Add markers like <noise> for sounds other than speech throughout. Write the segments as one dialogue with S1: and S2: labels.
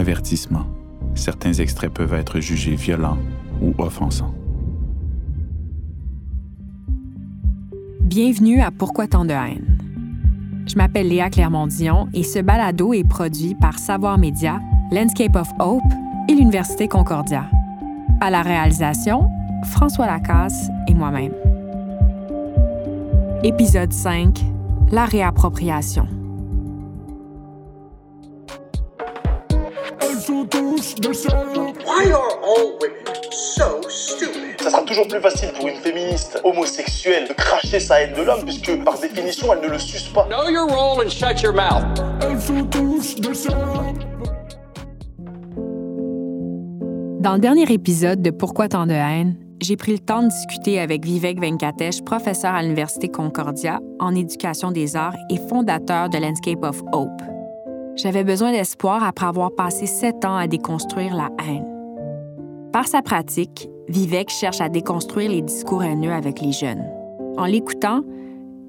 S1: Avertissement. Certains extraits peuvent être jugés violents ou offensants.
S2: Bienvenue à Pourquoi tant de haine? Je m'appelle Léa Clermont-Dion et ce balado est produit par Savoir Média, Landscape of Hope et l'Université Concordia. À la réalisation, François Lacasse et moi-même. Épisode 5 La réappropriation.
S3: Why are all women so stupid?
S4: Ça sera toujours plus facile pour une féministe homosexuelle de cracher sa haine de l'homme, puisque par définition, elle ne le suce pas.
S5: Know your role and shut your mouth.
S2: Dans le dernier épisode de Pourquoi tant de haine, j'ai pris le temps de discuter avec Vivek Venkatesh, professeur à l'Université Concordia en éducation des arts et fondateur de Landscape of Hope. J'avais besoin d'espoir après avoir passé sept ans à déconstruire la haine. Par sa pratique, Vivek cherche à déconstruire les discours haineux avec les jeunes. En l'écoutant,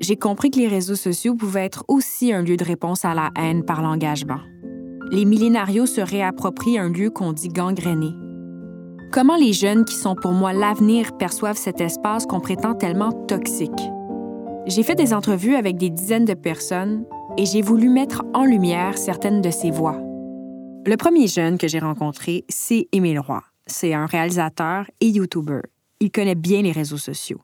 S2: j'ai compris que les réseaux sociaux pouvaient être aussi un lieu de réponse à la haine par l'engagement. Les millénarios se réapproprient un lieu qu'on dit gangréné. Comment les jeunes qui sont pour moi l'avenir perçoivent cet espace qu'on prétend tellement toxique? J'ai fait des entrevues avec des dizaines de personnes et j'ai voulu mettre en lumière certaines de ces voix. Le premier jeune que j'ai rencontré, c'est Émile Roy. C'est un réalisateur et YouTuber. Il connaît bien les réseaux sociaux.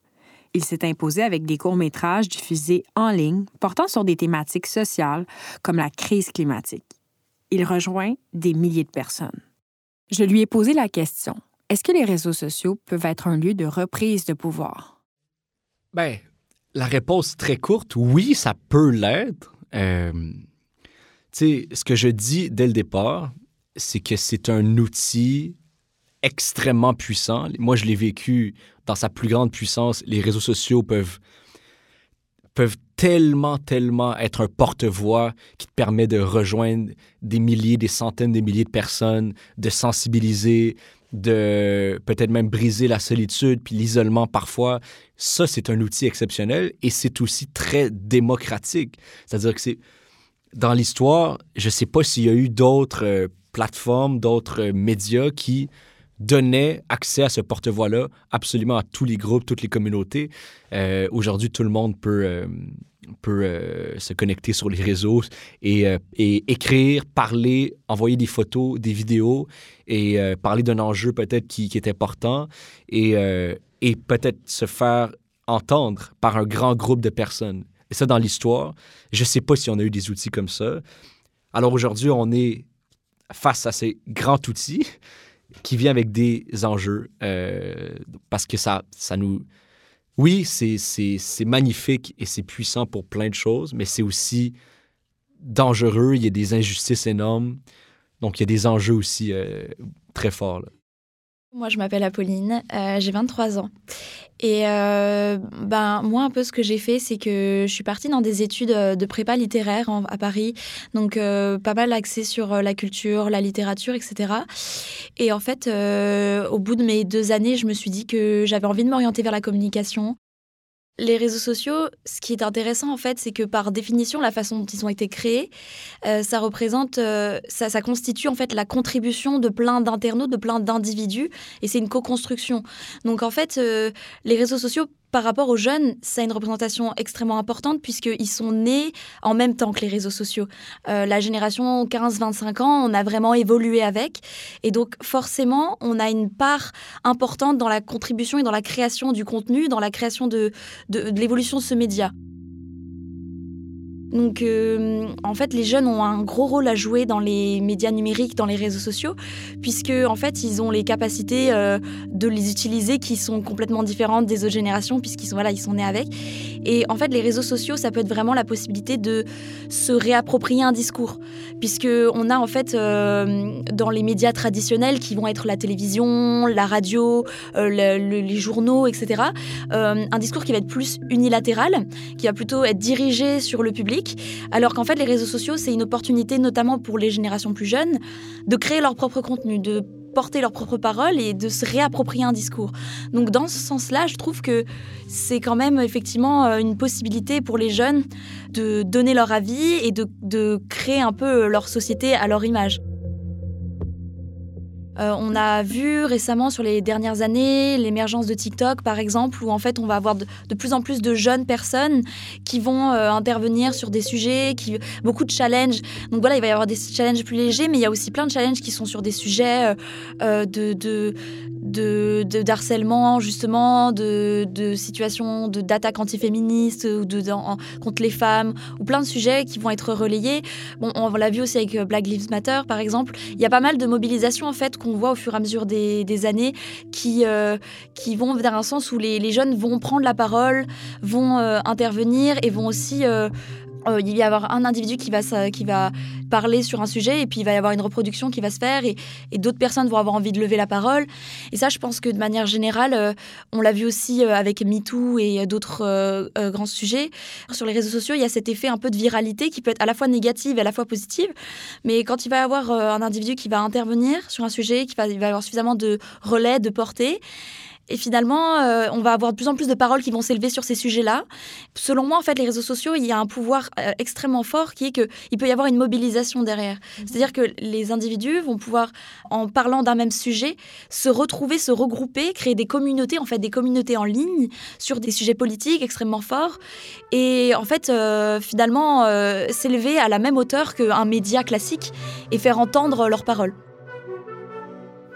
S2: Il s'est imposé avec des courts-métrages diffusés en ligne portant sur des thématiques sociales comme la crise climatique. Il rejoint des milliers de personnes. Je lui ai posé la question est-ce que les réseaux sociaux peuvent être un lieu de reprise de pouvoir?
S6: Ben, la réponse très courte, oui, ça peut l'être. Euh, ce que je dis dès le départ, c'est que c'est un outil extrêmement puissant. Moi, je l'ai vécu dans sa plus grande puissance. Les réseaux sociaux peuvent, peuvent tellement, tellement être un porte-voix qui te permet de rejoindre des milliers, des centaines de milliers de personnes, de sensibiliser, de peut-être même briser la solitude puis l'isolement parfois. Ça, c'est un outil exceptionnel et c'est aussi très démocratique. C'est-à-dire que c'est dans l'histoire, je ne sais pas s'il y a eu d'autres euh, plateformes, d'autres euh, médias qui donnaient accès à ce porte-voix-là absolument à tous les groupes, toutes les communautés. Euh, Aujourd'hui, tout le monde peut, euh, euh, se connecter sur les réseaux et, écrire, parler, envoyer des photos, des vidéos et parler d'un enjeu peut-être qui, qui, est important et, et peut-être se faire entendre par un grand groupe de personnes. Et ça, dans l'histoire, je ne sais pas si on a eu des outils comme ça. Alors aujourd'hui, on est face à ces grands outils qui viennent avec des enjeux euh, parce que ça, ça nous... Oui, c'est magnifique et c'est puissant pour plein de choses, mais c'est aussi dangereux. Il y a des injustices énormes. Donc, il y a des enjeux aussi euh, très forts.
S7: Moi, je m'appelle Apolline, euh, j'ai 23 ans. Et euh, ben, moi, un peu ce que j'ai fait, c'est que je suis partie dans des études euh, de prépa littéraire à Paris. Donc, euh, pas mal axé sur la culture, la littérature, etc. Et en fait, au bout de mes deux années, je me suis dit que j'avais envie de m'orienter vers la communication. Les réseaux sociaux, ce qui est intéressant en fait, c'est que par définition, la façon dont ils ont été créés, euh, ça représente, euh, ça, constitue en fait la contribution de plein d'internautes, de plein d'individus, et c'est une co-construction. Donc en fait, euh, les réseaux sociaux par rapport aux jeunes, ça a une représentation extrêmement importante puisqu'ils sont nés en même temps que les réseaux sociaux. Euh, la génération 15-25 ans, on a vraiment évolué avec. Et donc forcément, on a une part importante dans la contribution et dans la création du contenu, dans la création de, de, de l'évolution de ce média. Donc, euh, en fait, les jeunes ont un gros rôle à jouer dans les médias numériques, dans les réseaux sociaux, puisque en fait, ils ont les capacités euh, de les utiliser qui sont complètement différentes des autres générations, puisqu'ils sont voilà, ils sont nés avec. Et en fait, les réseaux sociaux, ça peut être vraiment la possibilité de se réapproprier un discours, puisque on a en fait euh, dans les médias traditionnels qui vont être la télévision, la radio, euh, le, le, les journaux, etc. Euh, un discours qui va être plus unilatéral, qui va plutôt être dirigé sur le public alors qu'en fait les réseaux sociaux, c'est une opportunité notamment pour les générations plus jeunes de créer leur propre contenu, de porter leurs propres paroles et de se réapproprier un discours. Donc dans ce sens-là, je trouve que c'est quand même effectivement euh, une possibilité pour les jeunes de donner leur avis et de, de créer un peu leur société à leur image. Euh, on a vu récemment sur les dernières années l'émergence de TikTok, par exemple, où en fait on va avoir de, plus en plus de jeunes personnes qui vont euh, intervenir sur des sujets, qui, beaucoup de challenges. Donc voilà, il va y avoir des challenges plus légers, mais il y a aussi plein de challenges qui sont sur des sujets euh, de, de, d'harcèlement, justement, de, de situations de, d'attaques antiféministes ou contre les femmes, ou plein de sujets qui vont être relayés. Bon, on l'a vu aussi avec euh, Black Lives Matter, par exemple. Il y a pas mal de mobilisations, en fait, qu'on voit au fur et à mesure des, des années qui, euh, qui vont vers un sens où les, les jeunes vont prendre la parole, vont euh, intervenir et vont aussi... euh, il va y avoir un individu qui va, parler sur un sujet et puis il va y avoir une reproduction qui va se faire et, d'autres personnes vont avoir envie de lever la parole. Et ça, je pense que de manière générale, euh, on l'a vu aussi euh, avec MeToo et d'autres grands sujets. Sur les réseaux sociaux, il y a cet effet un peu de viralité qui peut être à la fois négative et à la fois positive. Mais quand il va y avoir un individu qui va intervenir sur un sujet, qui va, il va avoir suffisamment de relais, de portée, et finalement, euh, on va avoir de plus en plus de paroles qui vont s'élever sur ces sujets-là. Selon moi, en fait, les réseaux sociaux, il y a un pouvoir euh, extrêmement fort qui est que il peut y avoir une mobilisation derrière. C'est-à-dire que les individus vont pouvoir, en parlant d'un même sujet, se retrouver, se regrouper, créer des communautés, en fait, des communautés en ligne sur des sujets politiques extrêmement forts. Et en fait, euh, finalement, s'élever à la même hauteur qu'un média classique et faire entendre leurs paroles.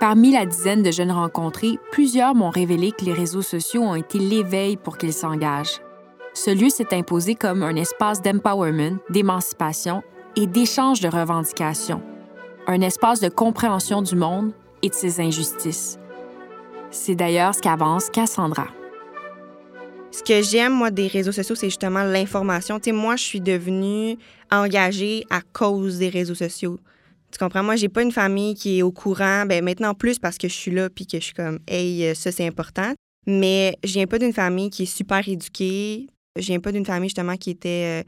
S2: Parmi la dizaine de jeunes rencontrés, plusieurs m'ont révélé que les réseaux sociaux ont été l'éveil pour qu'ils s'engagent. Ce lieu s'est imposé comme un espace d'empowerment, d'émancipation et d'échange de revendications, un espace de compréhension du monde et de ses injustices. C'est d'ailleurs ce qu'avance Cassandra.
S8: Ce que j'aime, moi, des réseaux sociaux, c'est justement l'information. Tu sais, moi, je suis devenue engagée à cause des réseaux sociaux. Tu comprends? Moi, j'ai pas une famille qui est au courant. Ben maintenant plus parce que je suis là puis que je suis comme, hey, euh, ça, c'est important. Mais je viens pas d'une famille qui est super éduquée. Je viens pas d'une famille, justement, qui était,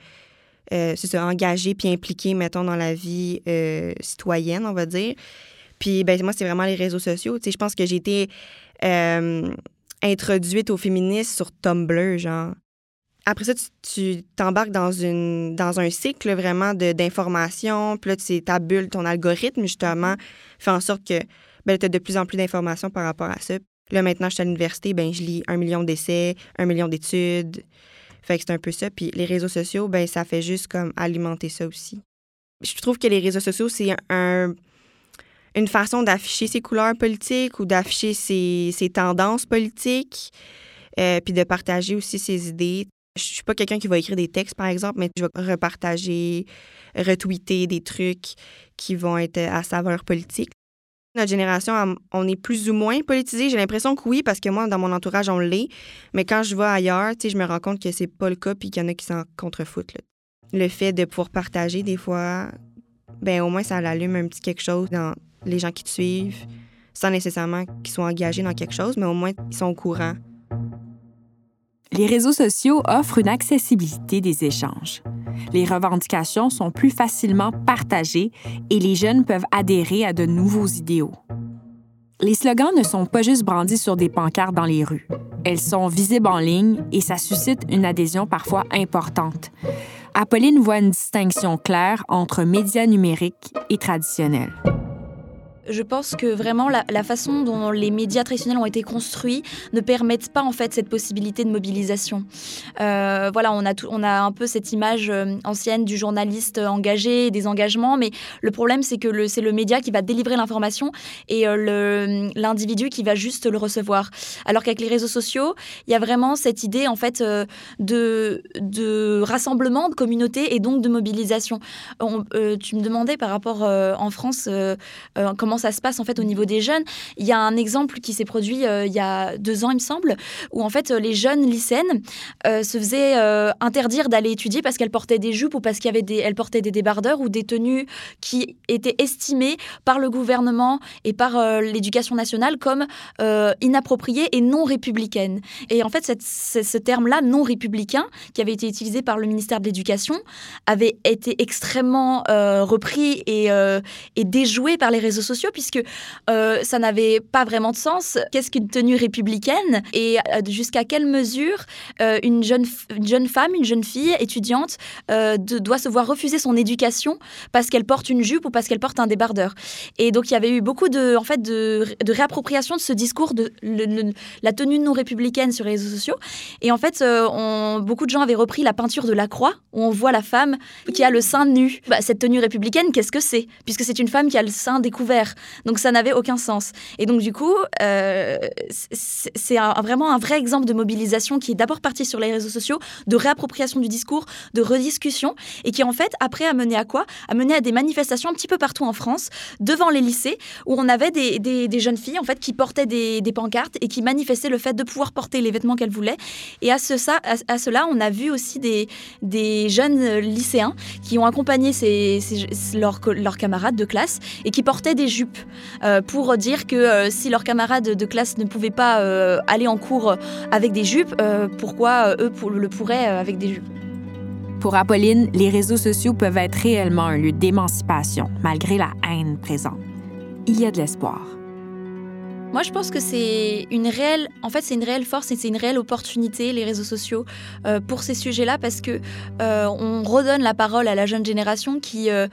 S8: euh, euh, engagée puis impliquée, mettons, dans la vie citoyenne, on va dire. Puis, ben moi, c'est vraiment les réseaux sociaux. Tu sais, je pense que j'ai été introduite au féminisme sur Tumblr, genre. Après ça, tu- tu t'embarques dans, dans un cycle vraiment d'informations. Puis là, c'est ta bulle, ton algorithme, justement, fait en sorte que ben, tu as de plus en plus d'informations par rapport à ça. Là, maintenant, je suis à l'université, ben, je lis un million d'essais, un million d'études. Fait que c'est un peu ça. Puis les réseaux sociaux, ben, ça fait juste comme alimenter ça aussi. Je trouve que les réseaux sociaux, c'est un, une façon d'afficher ses couleurs politiques ou d'afficher ses, ses tendances politiques, euh, puis de partager aussi ses idées. Je suis pas quelqu'un qui va écrire des textes, par exemple, mais je vais repartager, retweeter des trucs qui vont être à saveur politique. Notre génération, on est plus ou moins politisé. J'ai l'impression que oui, parce que moi, dans mon entourage, on l'est. Mais quand je vais ailleurs, je me rends compte que c'est pas le cas, puis qu'il y en a qui s'en contrefoutent. Le fait de pouvoir partager, des fois, ben au moins, ça allume un petit quelque chose dans les gens qui te suivent, sans nécessairement qu'ils soient engagés dans quelque chose, mais au moins, ils sont au courant.
S2: Les réseaux sociaux offrent une accessibilité des échanges. Les revendications sont plus facilement partagées et les jeunes peuvent adhérer à de nouveaux idéaux. Les slogans ne sont pas juste brandis sur des pancartes dans les rues. Elles sont visibles en ligne et ça suscite une adhésion parfois importante. Apolline voit une distinction claire entre médias numériques et traditionnels.
S7: Je pense que vraiment la, façon dont les médias traditionnels ont été construits ne permettent pas en fait cette possibilité de mobilisation. Euh, voilà, on a, on a un peu cette image euh, ancienne du journaliste engagé, des engagements, mais le problème c'est que c'est le média qui va délivrer l'information et euh, l'individu qui va juste le recevoir. Alors qu'avec les réseaux sociaux, il y a vraiment cette idée en fait euh, de, de rassemblement, de communauté et donc de mobilisation. On- euh, tu me demandais par rapport euh, en France euh, euh, ça se passe en fait au niveau des jeunes. Il y a un exemple qui s'est produit euh, il y a deux ans, il me semble, où en fait les jeunes lycéennes euh, se faisaient euh, interdire d'aller étudier parce qu'elles portaient des jupes ou parce qu'il y avait des, elles portaient des débardeurs ou des tenues qui étaient estimées par le gouvernement et par l'éducation nationale comme inappropriées et non républicaines. Et en fait, ce, terme-là, non républicain, qui avait été utilisé par le ministère de l'Éducation, avait été extrêmement repris et déjoué par les réseaux sociaux puisque euh, ça n'avait pas vraiment de sens. Qu'est-ce qu'une tenue républicaine? Et euh, jusqu'à quelle mesure euh, une, jeune, une jeune femme, une jeune fille étudiante doit se voir refuser son éducation parce qu'elle porte une jupe ou parce qu'elle porte un débardeur? Et donc il y avait eu beaucoup de, en fait, de, réappropriation de ce discours de la tenue non républicaine sur les réseaux sociaux. Et en fait, beaucoup de gens avaient repris la peinture de la croix où on voit la femme qui a le sein nu. Bah, cette tenue républicaine, qu'est-ce que c'est? Puisque c'est une femme qui a le sein découvert. Donc ça n'avait aucun sens. Et donc du coup, euh, c'est vraiment un vrai exemple de mobilisation qui est d'abord parti sur les réseaux sociaux, de réappropriation du discours, de rediscussion, et qui en fait après a mené à quoi? A mené à des manifestations un petit peu partout en France, devant les lycées, où on avait des, des- jeunes filles en fait qui portaient des, pancartes et qui manifestaient le fait de pouvoir porter les vêtements qu'elles voulaient. Et à, ce, ça, à, cela, on a vu aussi des, des jeunes lycéens qui ont accompagné leurs, co- leurs camarades de classe et qui portaient des jupes euh, pour dire que euh, si leurs camarades de classe ne pouvaient pas euh, aller en cours avec des jupes, euh, pourquoi euh, eux pour- le pourraient euh, avec des jupes?
S2: Pour Apolline, les réseaux sociaux peuvent être réellement un lieu d'émancipation, malgré la haine présente. Il y a de l'espoir.
S7: Moi, je pense que c'est une réelle, en fait, c'est une réelle force et c'est une réelle opportunité les réseaux sociaux euh, pour ces sujets-là parce que euh, on redonne la parole à la jeune génération qui euh,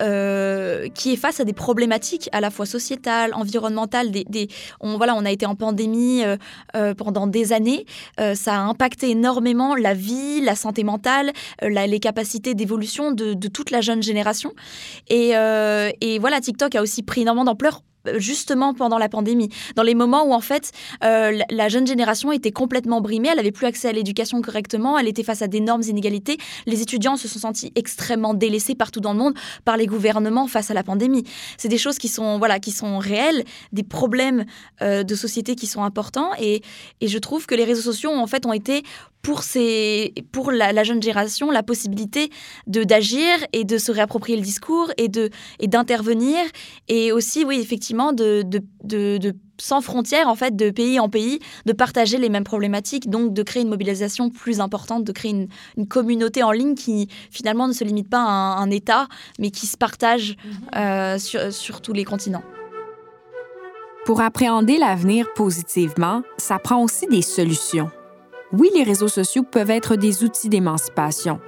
S7: euh, qui est face à des problématiques à la fois sociétales, environnementales. On voilà, on a été en pandémie euh, euh, pendant des années. Ça a impacté énormément la vie, la santé mentale, les capacités d'évolution de, toute la jeune génération. Et, et voilà, TikTok a aussi pris énormément d'ampleur justement pendant la pandémie, dans les moments où en fait euh, la, jeune génération était complètement brimée, elle n'avait plus accès à l'éducation correctement, elle était face à d'énormes inégalités, les étudiants se sont sentis extrêmement délaissés partout dans le monde par les gouvernements face à la pandémie. C'est des choses qui sont voilà qui sont réelles, des problèmes euh, de société qui sont importants et, et je trouve que les réseaux sociaux en fait ont été pour, ces, pour la, la jeune génération la possibilité de d'agir et de se réapproprier le discours et et d'intervenir et aussi oui effectivement de, de, de, de sans frontières en fait de pays en pays de partager les mêmes problématiques donc de créer une mobilisation plus importante de créer une, une communauté en ligne qui finalement ne se limite pas à un, un État mais qui se partage euh, sur, sur tous les continents.
S2: Pour appréhender l'avenir positivement, ça prend aussi des solutions. Oui, les réseaux sociaux peuvent être des outils d'émancipation,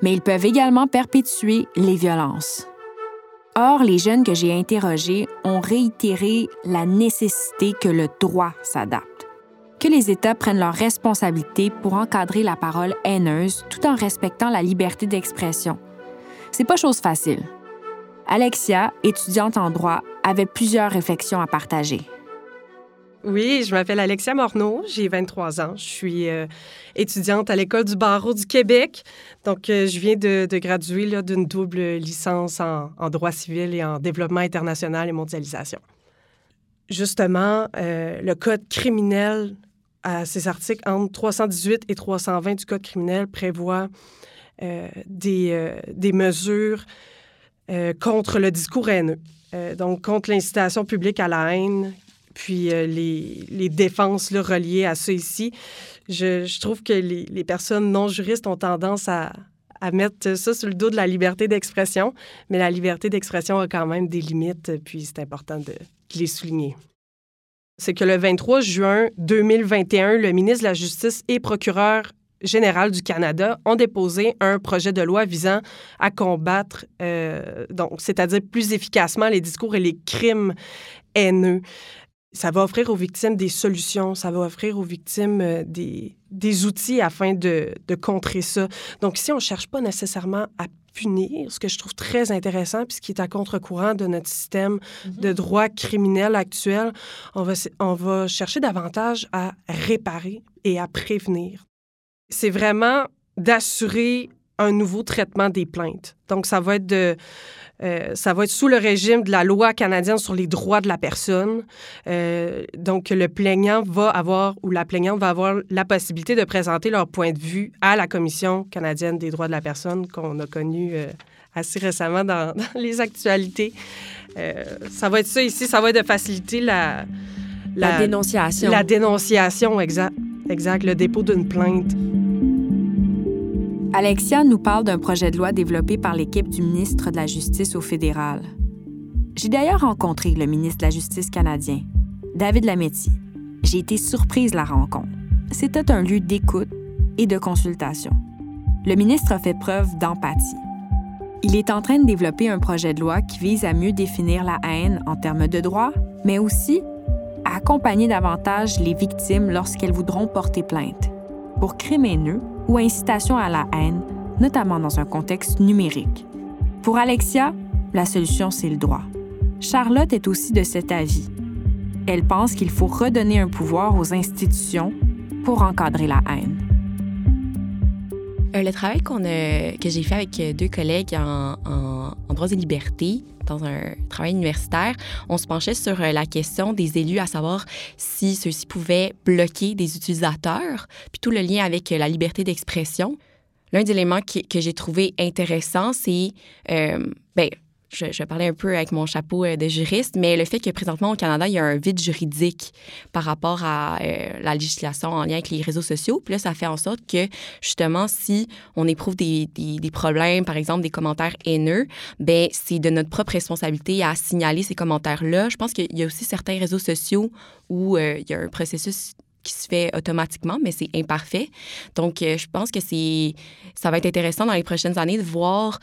S2: mais ils peuvent également perpétuer les violences. Or, les jeunes que j'ai interrogés ont réitéré la nécessité que le droit s'adapte, que les États prennent leurs responsabilités pour encadrer la parole haineuse tout en respectant la liberté d'expression. C'est pas chose facile. Alexia, étudiante en droit, avait plusieurs réflexions à partager.
S9: Oui, je m'appelle Alexia Morneau, j'ai 23 ans. Je suis euh, étudiante à l'École du barreau du Québec. Donc, euh, je viens de, graduer d'une double licence en, droit civil et en développement international et mondialisation. Justement, euh, le Code criminel, à ces articles entre 318 et 320 du Code criminel, prévoit des, des mesures contre le discours haineux. Donc, contre l'incitation publique à la haine, puis euh, les, défenses là, reliées à ça ici. Je, trouve que les, personnes non juristes ont tendance à, mettre ça sur le dos de la liberté d'expression, mais la liberté d'expression a quand même des limites, puis c'est important de, de les souligner. C'est que le 23 juin 2021, le ministre de la Justice et procureur général du Canada ont déposé un projet de loi visant à combattre, euh, donc, c'est-à-dire plus efficacement les discours et les crimes haineux. Ça va offrir aux victimes des solutions, ça va offrir aux victimes euh, des, des outils afin de, de contrer ça. Donc ici, on ne cherche pas nécessairement à punir, ce que je trouve très intéressant, puis ce qui est à contre-courant de notre système de droit criminel actuel. On va, on va chercher davantage à réparer et à prévenir. C'est vraiment d'assurer un nouveau traitement des plaintes. Donc, ça va être de, euh, ça va être sous le régime de la loi canadienne sur les droits de la personne. Euh, donc, le plaignant va avoir ou la plaignante va avoir la possibilité de présenter leur point de vue à la Commission canadienne des droits de la personne qu'on a connue euh, assez récemment dans, <laughs> dans les actualités. Ça va être ça ici, ça va être de faciliter la,
S2: La, dénonciation.
S9: la dénonciation, exact, exact, le dépôt d'une plainte.
S2: Alexia nous parle d'un projet de loi développé par l'équipe du ministre de la Justice au fédéral. J'ai d'ailleurs rencontré le ministre de la Justice canadien, David Lametti. J'ai été surprise de la rencontre. C'était un lieu d'écoute et de consultation. Le ministre a fait preuve d'empathie. Il est en train de développer un projet de loi qui vise à mieux définir la haine en termes de droits, mais aussi à accompagner davantage les victimes lorsqu'elles voudront porter plainte pour crime haineux ou incitation à la haine, notamment dans un contexte numérique. Pour Alexia, la solution, c'est le droit. Charlotte est aussi de cet avis. Elle pense qu'il faut redonner un pouvoir aux institutions pour encadrer la haine.
S10: Euh, le travail que j'ai fait avec euh, deux collègues en, en, droits et libertés, dans un travail universitaire, on se penchait sur euh, la question des élus, à savoir si ceux-ci pouvaient bloquer des utilisateurs, puis tout le lien avec la liberté d'expression. L'un des éléments que, j'ai trouvé intéressant, c'est ben, je, je, parlais un peu avec mon chapeau euh, de juriste, mais le fait que présentement au Canada, il y a un vide juridique par rapport à euh, la législation en lien avec les réseaux sociaux. Puis là, ça fait en sorte que, justement, si on éprouve des, des, problèmes, par exemple des commentaires haineux, ben c'est de notre propre responsabilité à signaler ces commentaires-là. Je pense qu'il y a aussi certains réseaux sociaux où euh, il y a un processus qui se fait automatiquement, mais c'est imparfait. Donc, je pense que c'est ça va être intéressant dans les prochaines années de voir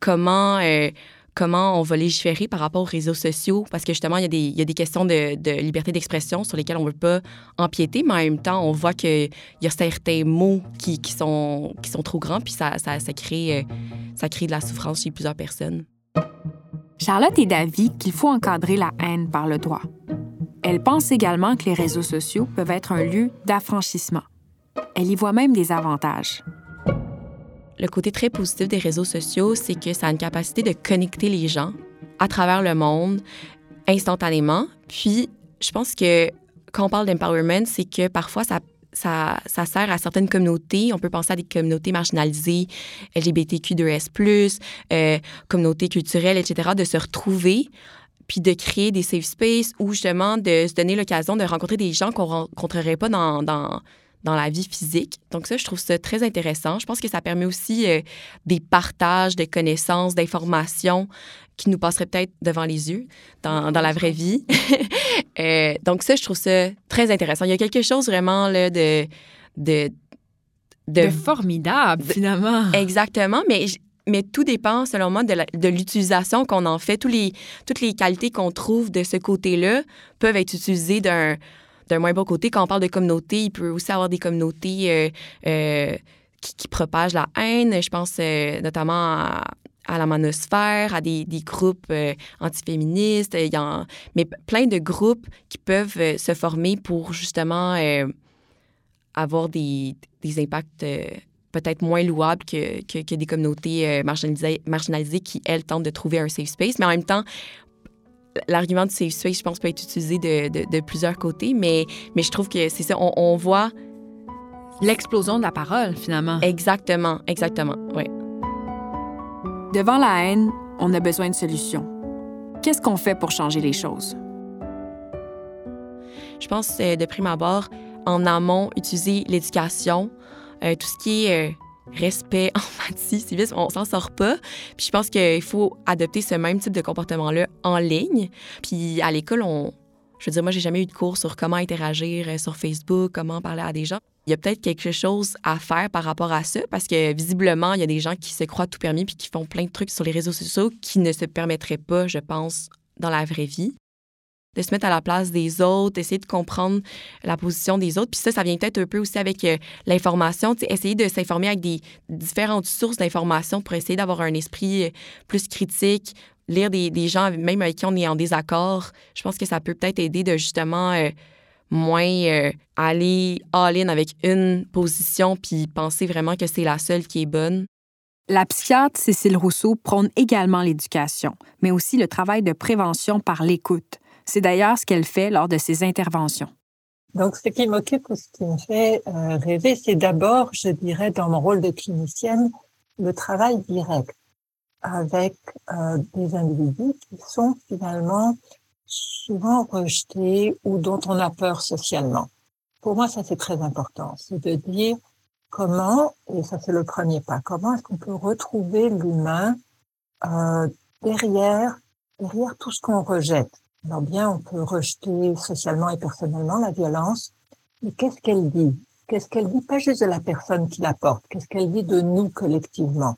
S10: comment, euh, comment on va légiférer par rapport aux réseaux sociaux, parce que justement, il y a des, il y a des questions de, de liberté d'expression sur lesquelles on ne veut pas empiéter, mais en même temps, on voit qu'il y a certains mots qui, qui, sont, qui sont trop grands, puis ça, ça, ça, crée, euh, ça crée de la souffrance chez plusieurs personnes.
S2: Charlotte est d'avis qu'il faut encadrer la haine par le droit. Elle pense également que les réseaux sociaux peuvent être un lieu d'affranchissement. Elle y voit même des avantages
S10: le côté très positif des réseaux sociaux, c'est que ça a une capacité de connecter les gens à travers le monde instantanément. Puis, je pense que quand on parle d'empowerment, c'est que parfois, ça, sert à certaines communautés. On peut penser à des communautés marginalisées, LGBTQ2S, euh, communautés culturelles, etc., de se retrouver puis de créer des safe spaces ou justement de se donner l'occasion de rencontrer des gens qu'on rencontrerait pas dans, dans la vie physique. Donc ça, je trouve ça très intéressant. Je pense que ça permet aussi euh, des partages de connaissances, d'informations qui nous passeraient peut-être devant les yeux dans, dans la vraie vie. <laughs> euh, donc ça, je trouve ça très intéressant. Il y a quelque chose vraiment là, de, de,
S2: de... formidable, finalement.
S10: Exactement, mais mais tout dépend, selon moi, de l'utilisation qu'on en fait. Tous les, toutes les qualités qu'on trouve de ce côté-là peuvent être utilisées d'un d'un moins bon côté. Quand on parle de communauté, il peut aussi avoir des communautés euh, euh, qui, propagent la haine. Je pense euh, notamment à, la manosphère, à des, groupes antiféministes, y mais plein de groupes qui peuvent se former pour justement avoir des, impacts peut-être moins louables que, que, des communautés marginalisées, marginalisées qui, elles, tentent de trouver un safe space. Mais en même temps, l'argument du safe space, je pense, peut être utilisé de, de, plusieurs côtés, mais, mais je trouve que c'est ça, on, voit...
S2: L'explosion de la parole, finalement.
S10: Exactement, exactement, oui.
S2: Devant la haine, on a besoin de solutions. Qu'est-ce qu'on fait pour changer les choses?
S10: Je pense, euh, de prime abord, en amont, utiliser l'éducation, euh, tout ce qui est... Euh, respect, empathie, <laughs> civisme, on s'en sort pas. Puis je pense qu'il faut adopter ce même type de comportement-là en ligne. Puis à l'école, on... Je veux dire, moi, j'ai jamais eu de cours sur comment interagir euh, sur Facebook, comment parler à des gens. Il y a peut-être quelque chose à faire par rapport à ça, parce que visiblement, il y a des gens qui se croient tout permis puis qui font plein de trucs sur les réseaux sociaux qui ne se permettraient pas, je pense, dans la vraie vie de se mettre à la place des autres, essayer de comprendre la position des autres. Puis ça, ça vient peut-être un peu aussi avec euh, l'information, essayer de s'informer avec des différentes sources d'informations pour essayer d'avoir un esprit euh, plus critique, lire des, gens même avec qui on est en désaccord. Je pense que ça peut peut-être aider de justement euh, moins aller all-in avec une position puis penser vraiment que c'est la seule qui est bonne.
S2: La psychiatre Cécile Rousseau prône également l'éducation, mais aussi le travail de prévention par l'écoute. C'est d'ailleurs ce qu'elle fait lors de ses interventions.
S11: Donc, ce qui m'occupe ou ce qui me fait euh, rêver, c'est d'abord, je dirais, dans mon rôle de clinicienne, le travail direct avec euh, des individus qui sont finalement souvent rejetés ou dont on a peur socialement. Pour moi, ça c'est très important, c'est de dire comment, et ça c'est le premier pas, comment est-ce qu'on peut retrouver l'humain euh, derrière derrière tout ce qu'on rejette. Alors bien, on peut rejeter socialement et personnellement la violence, mais qu'est-ce qu'elle dit? Qu'est-ce qu'elle dit? Pas juste de la personne qui la porte, qu'est-ce qu'elle dit de nous collectivement?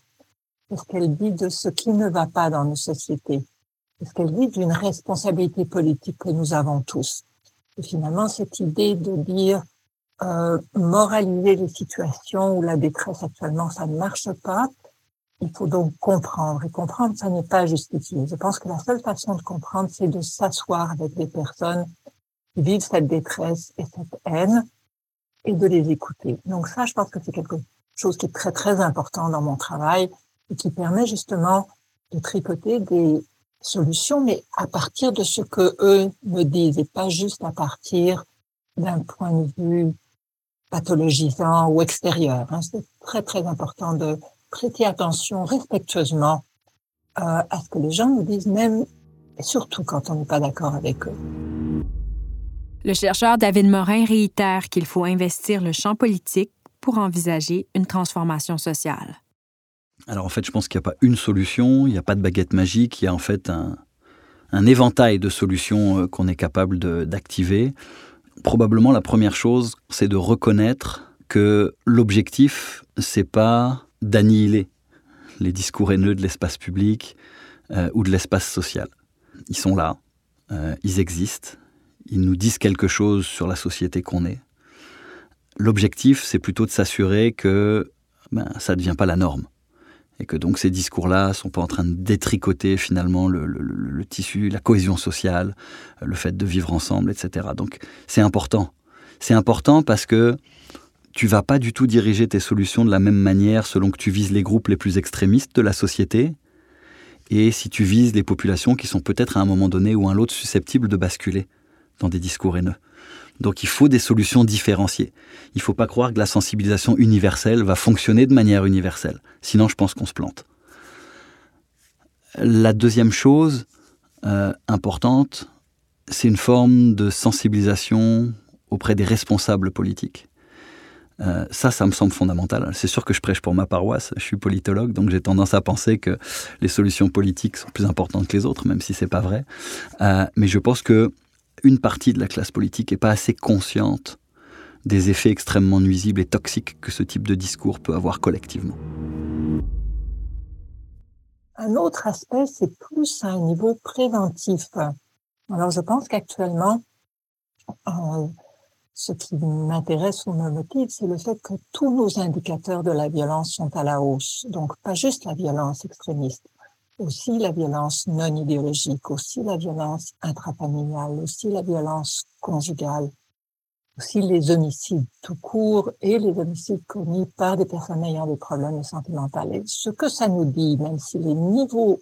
S11: Qu'est-ce qu'elle dit de ce qui ne va pas dans nos sociétés? Qu'est-ce qu'elle dit d'une responsabilité politique que nous avons tous? Et finalement, cette idée de dire euh, moraliser les situations où la détresse actuellement, ça ne marche pas, il faut donc comprendre. Et comprendre, ça n'est pas justifié. Je pense que la seule façon de comprendre, c'est de s'asseoir avec des personnes qui vivent cette détresse et cette haine et de les écouter. Donc ça, je pense que c'est quelque chose qui est très, très important dans mon travail et qui permet justement de tricoter des solutions, mais à partir de ce que eux me disent et pas juste à partir d'un point de vue pathologisant ou extérieur. Hein. C'est très, très important de prêter attention respectueusement euh, à ce que les gens nous disent, même et surtout quand on n'est pas d'accord avec eux.
S2: Le chercheur David Morin réitère qu'il faut investir le champ politique pour envisager une transformation sociale.
S12: Alors en fait, je pense qu'il n'y a pas une solution, il n'y a pas de baguette magique, il y a en fait un, un éventail de solutions euh, qu'on est capable d'activer. Probablement la première chose, c'est de reconnaître que l'objectif, c'est pas d'annihiler les discours haineux de l'espace public euh, ou de l'espace social. Ils sont là, euh, ils existent, ils nous disent quelque chose sur la société qu'on est. L'objectif, c'est plutôt de s'assurer que ben, ça ne devient pas la norme. Et que donc ces discours-là ne sont pas en train de détricoter finalement le, le, tissu, la cohésion sociale, le fait de vivre ensemble, etc. Donc c'est important. C'est important parce que tu vas pas du tout diriger tes solutions de la même manière selon que tu vises les groupes les plus extrémistes de la société et si tu vises les populations qui sont peut-être à un moment donné ou un autre susceptibles de basculer dans des discours haineux. Donc il faut des solutions différenciées. Il ne faut pas croire que la sensibilisation universelle va fonctionner de manière universelle. Sinon, je pense qu'on se plante. La deuxième chose euh, importante, c'est une forme de sensibilisation auprès des responsables politiques. Euh, ça, ça me semble fondamental. C'est sûr que je prêche pour ma paroisse, je suis politologue, donc j'ai tendance à penser que les solutions politiques sont plus importantes que les autres, même si c'est pas vrai. Euh, mais je pense que une partie de la classe politique n'est pas assez consciente des effets extrêmement nuisibles et toxiques que ce type de discours peut avoir collectivement.
S11: Un autre aspect, c'est plus à un niveau préventif. Alors, je pense qu'actuellement, euh, ce qui m'intéresse ou me motive, c'est le fait que tous nos indicateurs de la violence sont à la hausse. Donc, pas juste la violence extrémiste, aussi la violence non idéologique, aussi la violence intrafamiliale, aussi la violence conjugale, aussi les homicides tout court et les homicides commis par des personnes ayant des problèmes sentimentaux. Et ce que ça nous dit, même si les niveaux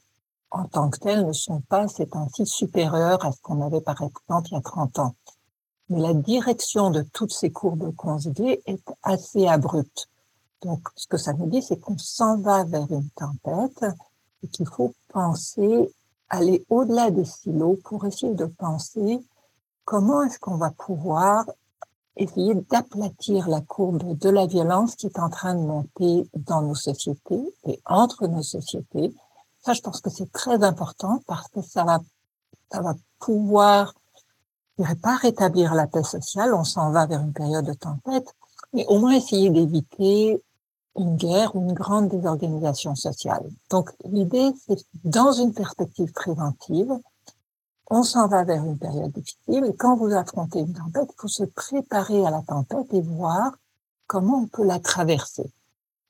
S11: en tant que tels ne sont pas ces temps-ci supérieurs à ce qu'on avait par exemple il y a 30 ans. Mais la direction de toutes ces courbes conjuguées est assez abrupte. Donc, ce que ça nous dit, c'est qu'on s'en va vers une tempête et qu'il faut penser, aller au-delà des silos pour essayer de penser comment est-ce qu'on va pouvoir essayer d'aplatir la courbe de la violence qui est en train de monter dans nos sociétés et entre nos sociétés. Ça, je pense que c'est très important parce que ça va, ça va pouvoir, dirais pas rétablir la paix sociale, on s'en va vers une période de tempête, mais au moins essayer d'éviter une guerre ou une grande désorganisation sociale. Donc l'idée, c'est dans une perspective préventive, on s'en va vers une période difficile et quand vous affrontez une tempête, il faut se préparer à la tempête et voir comment on peut la traverser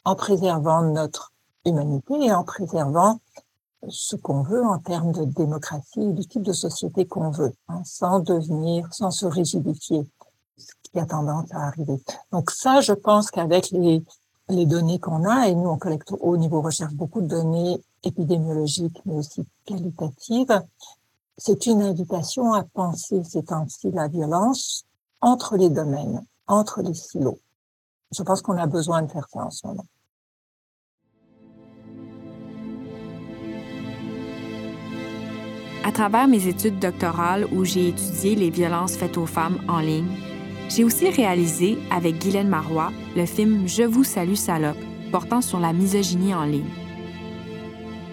S11: en préservant notre humanité et en préservant ce qu'on veut en termes de démocratie et du type de société qu'on veut, hein, sans devenir, sans se rigidifier, ce qui a tendance à arriver. Donc ça, je pense qu'avec les les données qu'on a, et nous on collecte au niveau recherche beaucoup de données épidémiologiques, mais aussi qualitatives, c'est une invitation à penser ces temps-ci la violence entre les domaines, entre les silos. Je pense qu'on a besoin de faire ça en ce moment.
S2: À travers mes études doctorales où j'ai étudié les violences faites aux femmes en ligne, j'ai aussi réalisé, avec Guylaine Marois, le film Je vous salue salope, portant sur la misogynie en ligne.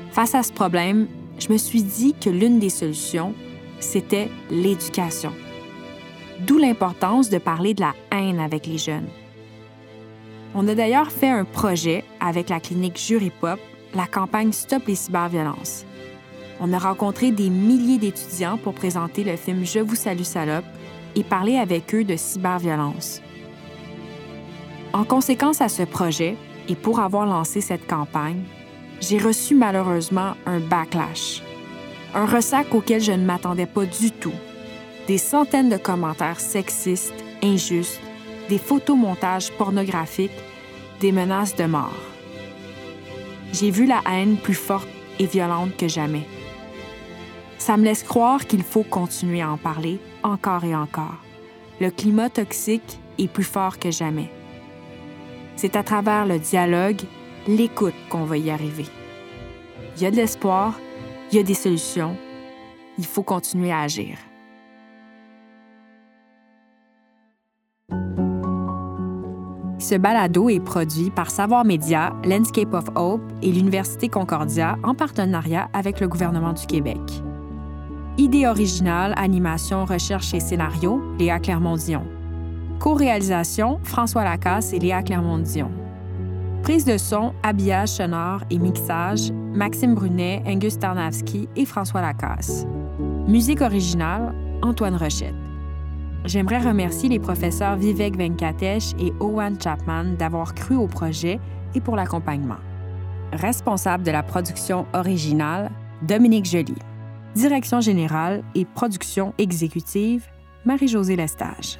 S2: Face à ce problème, je me suis dit que l'une des solutions, c'était l'éducation. D'où l'importance de parler de la haine avec les jeunes. On a d'ailleurs fait un projet avec la clinique Jury Pop, la campagne Stop les cyberviolences. On a rencontré des milliers d'étudiants pour présenter le film Je vous salue salope et parler avec eux de cyberviolence. En conséquence à ce projet, et pour avoir lancé cette campagne, j'ai reçu malheureusement un backlash. Un ressac auquel je ne m'attendais pas du tout. Des centaines de commentaires sexistes, injustes, des photomontages pornographiques, des menaces de mort. J'ai vu la haine plus forte et violente que jamais. Ça me laisse croire qu'il faut continuer à en parler encore et encore. Le climat toxique est plus fort que jamais. C'est à travers le dialogue, l'écoute qu'on va y arriver. Il y a de l'espoir, il y a des solutions. Il faut continuer à agir. Ce balado est produit par Savoir Média, Landscape of Hope et l'Université Concordia en partenariat avec le gouvernement du Québec. Idée originale, animation, recherche et scénario, Léa Clermont-Dion. Co-réalisation, François Lacasse et Léa Clermont-Dion. Prise de son, habillage sonore et mixage, Maxime Brunet, Angus Tarnavski et François Lacasse. Musique originale, Antoine Rochette. J'aimerais remercier les professeurs Vivek Venkatesh et Owen Chapman d'avoir cru au projet et pour l'accompagnement. Responsable de la production originale, Dominique Joly. Direction générale et production exécutive, Marie-Josée Lestage.